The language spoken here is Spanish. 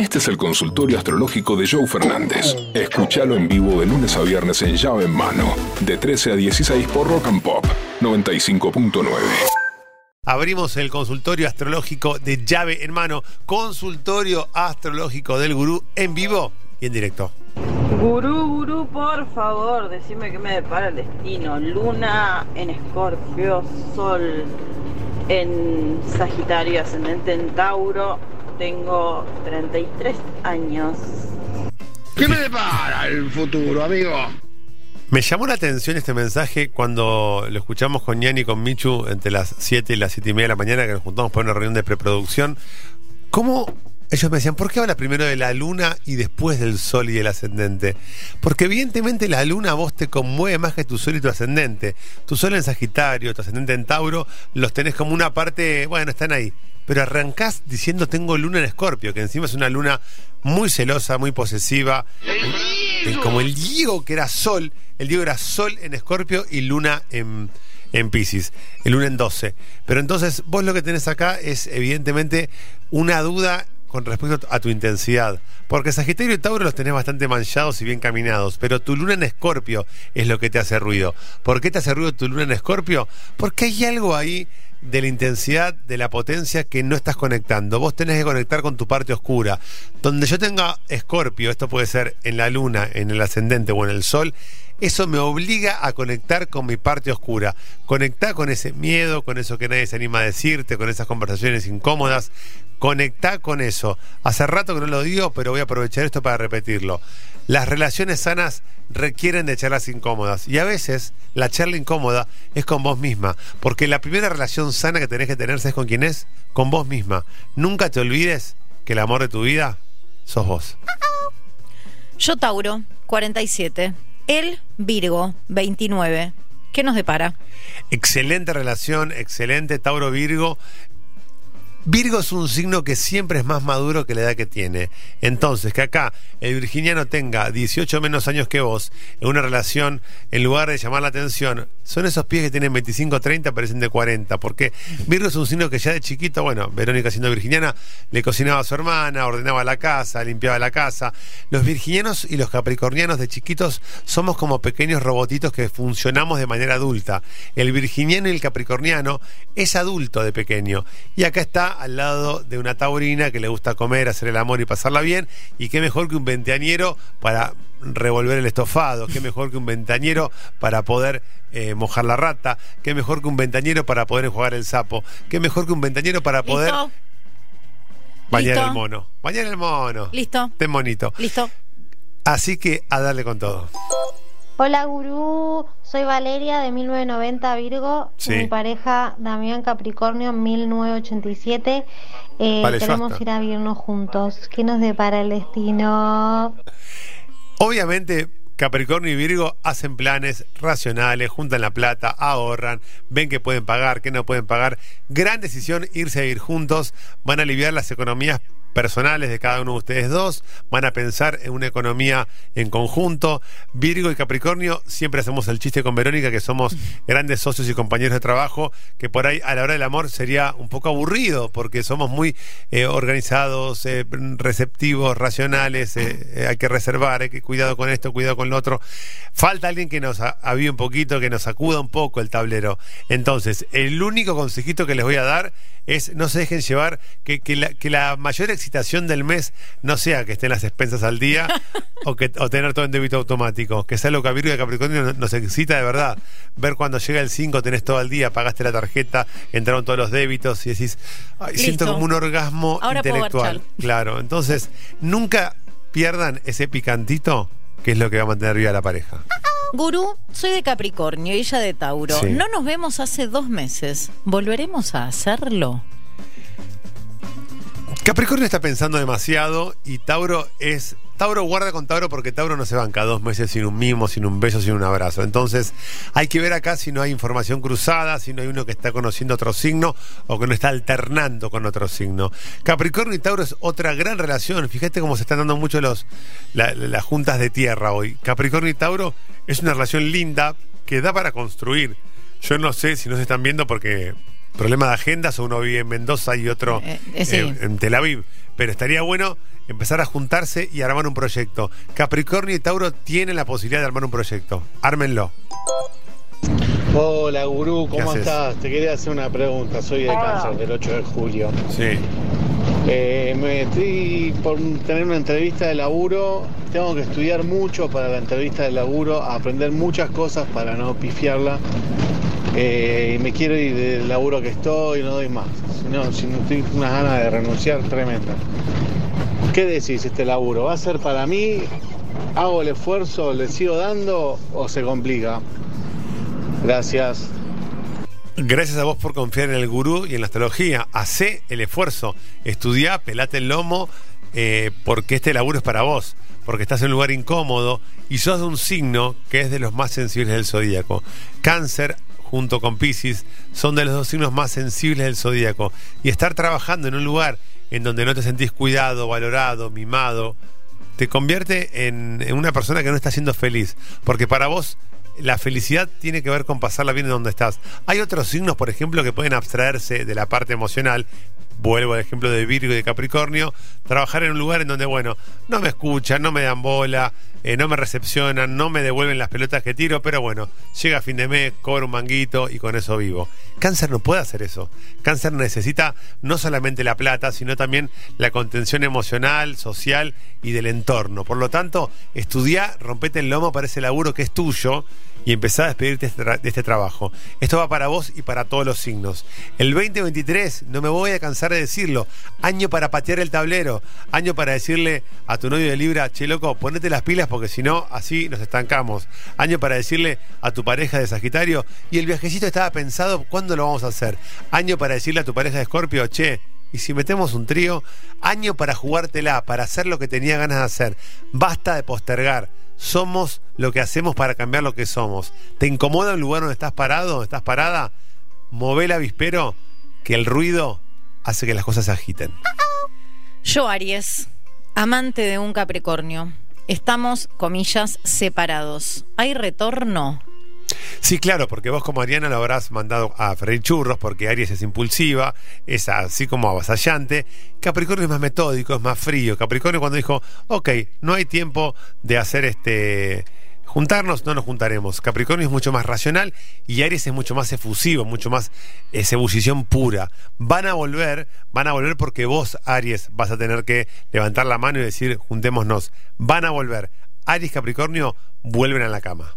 Este es el consultorio astrológico de Joe Fernández. Escúchalo en vivo de lunes a viernes en llave en mano, de 13 a 16 por Rock and Pop 95.9. Abrimos el consultorio astrológico de llave en mano, consultorio astrológico del gurú en vivo y en directo. Gurú, gurú, por favor, decime que me depara el destino. Luna en Escorpio, Sol en Sagitario, ascendente en Tauro. Tengo 33 años. ¿Qué me depara el futuro, amigo? Me llamó la atención este mensaje cuando lo escuchamos con Ñani y con Michu entre las 7 y las 7 y media de la mañana que nos juntamos para una reunión de preproducción. ¿Cómo ellos me decían, ¿por qué habla primero de la luna y después del sol y el ascendente? Porque evidentemente la luna a vos te conmueve más que tu sol y tu ascendente. Tu sol en Sagitario, tu ascendente en Tauro, los tenés como una parte, bueno, están ahí. Pero arrancás diciendo tengo luna en Escorpio, que encima es una luna muy celosa, muy posesiva. Como el Diego que era sol, el Diego era sol en Escorpio y luna en, en Pisces, el luna en 12. Pero entonces vos lo que tenés acá es evidentemente una duda con respecto a tu intensidad. Porque Sagitario y Tauro los tenés bastante manchados y bien caminados, pero tu luna en Escorpio es lo que te hace ruido. ¿Por qué te hace ruido tu luna en Escorpio? Porque hay algo ahí de la intensidad, de la potencia que no estás conectando. Vos tenés que conectar con tu parte oscura. Donde yo tenga Escorpio, esto puede ser en la luna, en el ascendente o en el sol, eso me obliga a conectar con mi parte oscura. Conectar con ese miedo, con eso que nadie se anima a decirte, con esas conversaciones incómodas. Conectá con eso. Hace rato que no lo digo, pero voy a aprovechar esto para repetirlo. Las relaciones sanas requieren de charlas incómodas. Y a veces la charla incómoda es con vos misma. Porque la primera relación sana que tenés que tener, ¿sabes con quién es? Con vos misma. Nunca te olvides que el amor de tu vida sos vos. Yo Tauro, 47. Él, Virgo, 29. ¿Qué nos depara? Excelente relación, excelente Tauro Virgo. Virgo es un signo que siempre es más maduro que la edad que tiene. Entonces, que acá el virginiano tenga 18 menos años que vos en una relación, en lugar de llamar la atención, son esos pies que tienen 25, 30, parecen de 40. Porque Virgo es un signo que ya de chiquito, bueno, Verónica siendo virginiana, le cocinaba a su hermana, ordenaba la casa, limpiaba la casa. Los virginianos y los capricornianos de chiquitos somos como pequeños robotitos que funcionamos de manera adulta. El virginiano y el capricorniano es adulto de pequeño. Y acá está al lado de una taurina que le gusta comer, hacer el amor y pasarla bien. Y qué mejor que un veinteañero para revolver el estofado, qué mejor que un ventañero para poder eh, mojar la rata, qué mejor que un ventañero para poder enjuagar el sapo, qué mejor que un ventañero para poder ¿Listo? bañar Listo. el mono. Bañar el mono. ¿Listo? Ten bonito. ¿Listo? Así que a darle con todo. Hola gurú, soy Valeria de 1990 Virgo, Sí. mi pareja Damián Capricornio 1987. Eh, Vale, queremos ir a vivirnos juntos. ¿Qué nos depara el destino? Obviamente, Capricornio y Virgo hacen planes racionales, juntan la plata, ahorran, ven que pueden pagar, que no pueden pagar. Gran decisión irse a vivir juntos, van a aliviar las economías personales de cada uno de ustedes dos, van a pensar en una economía en conjunto. Virgo y Capricornio, siempre hacemos el chiste con Verónica que somos grandes socios y compañeros de trabajo, que por ahí a la hora del amor sería un poco aburrido, porque somos muy eh, organizados, eh, receptivos, racionales, eh, hay que reservar, hay que cuidado con esto, cuidado con lo otro. Falta alguien que nos avíe un poquito, que nos sacuda un poco el tablero. Entonces, el único consejito que les voy a dar es no se dejen llevar, que, que la, que la mayor excitación del mes no sea que estén las expensas al día o, que, o tener todo en débito automático, que sea lo que a Virgo y a Capricornio nos, excita de verdad. Ver cuando llega el 5, tenés todo el día, pagaste la tarjeta, entraron todos los débitos y decís, "Ay, siento como un orgasmo Ahora intelectual. Claro, entonces nunca pierdan ese picantito que es lo que va a mantener viva la pareja. Gurú, soy de Capricornio y ella de Tauro. Sí. No nos vemos hace dos meses. ¿Volveremos a hacerlo? Capricornio está pensando demasiado y Tauro es. Tauro guarda con Tauro porque Tauro no se banca dos meses sin un mimo, sin un beso, sin un abrazo. Entonces hay que ver acá si no hay información cruzada, si no hay uno que está conociendo otro signo o que no está alternando con otro signo. Capricornio y Tauro es otra gran relación. Fíjate cómo se están dando mucho los, la- la- las juntas de tierra hoy. Capricornio y Tauro es una relación linda que da para construir. Yo no sé si no se están viendo porque problema de agendas, uno vive en Mendoza y otro Eh, eh, sí. eh, en Tel Aviv. Pero estaría bueno empezar a juntarse y armar un proyecto. Capricornio y Tauro tienen la posibilidad de armar un proyecto. Ármenlo. Hola gurú, ¿Qué ¿cómo haces? estás? Te quería hacer una pregunta, soy de cáncer del 8 de julio. Sí. Eh, me estoy por tener una entrevista de laburo, tengo que estudiar mucho para la entrevista de laburo, aprender muchas cosas para no pifiarla. Eh, y me quiero ir del laburo que estoy, no doy más. Si no, si no con unas ganas de renunciar tremenda. ¿Qué decís este laburo? ¿Va a ser para mí? ¿Hago el esfuerzo? ¿Le sigo dando o se complica? Gracias. Gracias a vos por confiar en el gurú y en la astrología. Hacé el esfuerzo. Estudiá, pelate el lomo, eh, porque este laburo es para vos. Porque estás en un lugar incómodo y sos de un signo que es de los más sensibles del zodíaco. Cáncer, junto con Pisces, son de los dos signos más sensibles del zodíaco. Y estar trabajando en un lugar en donde no te sentís cuidado, valorado, mimado, te convierte en, una persona que no está siendo feliz. Porque para vos la felicidad tiene que ver con pasarla bien en donde estás. Hay otros signos, por ejemplo, que pueden abstraerse de la parte emocional. Vuelvo al ejemplo de Virgo y de Capricornio. Trabajar en un lugar en donde, bueno, no me escuchan, no me dan bola, eh, no me recepcionan, no me devuelven las pelotas que tiro, pero bueno, llega fin de mes, cobro un manguito y con eso vivo. Cáncer no puede hacer eso. Cáncer necesita no solamente la plata, sino también la contención emocional, social y del entorno. Por lo tanto, estudiá, rompete el lomo para ese laburo que es tuyo y empezá a despedirte de este, de este trabajo. Esto va para vos y para todos los signos. El 2023, no me voy a cansar de decirlo, año para patear el tablero, año para decirle a tu novio de Libra, che loco, ponete las pilas porque si no, así nos estancamos. Año para decirle a tu pareja de Sagitario, y el viajecito estaba pensado, ¿cuándo lo vamos a hacer? Año para decirle a tu pareja de Escorpio, che, y si metemos un trío, año para jugártela, para hacer lo que tenía ganas de hacer. Basta de postergar. Somos lo que hacemos para cambiar lo que somos. ¿Te incomoda el lugar donde estás parado, donde estás parada? Mové el avispero, que el ruido hace que las cosas se agiten. Yo, Aries, amante de un Capricornio. Estamos, comillas, separados. ¿Hay retorno? Sí, claro, porque vos como Ariana lo habrás mandado a freír churros, porque Aries es impulsiva, es así como avasallante. Capricornio es más metódico, es más frío. Capricornio cuando dijo, ok, no hay tiempo de hacer este... Juntarnos, no nos juntaremos. Capricornio es mucho más racional y Aries es mucho más efusivo, mucho más eh, ebullición pura. Van a volver, van a volver porque vos, Aries, vas a tener que levantar la mano y decir, juntémonos. Van a volver. Aries, Capricornio, vuelven a la cama.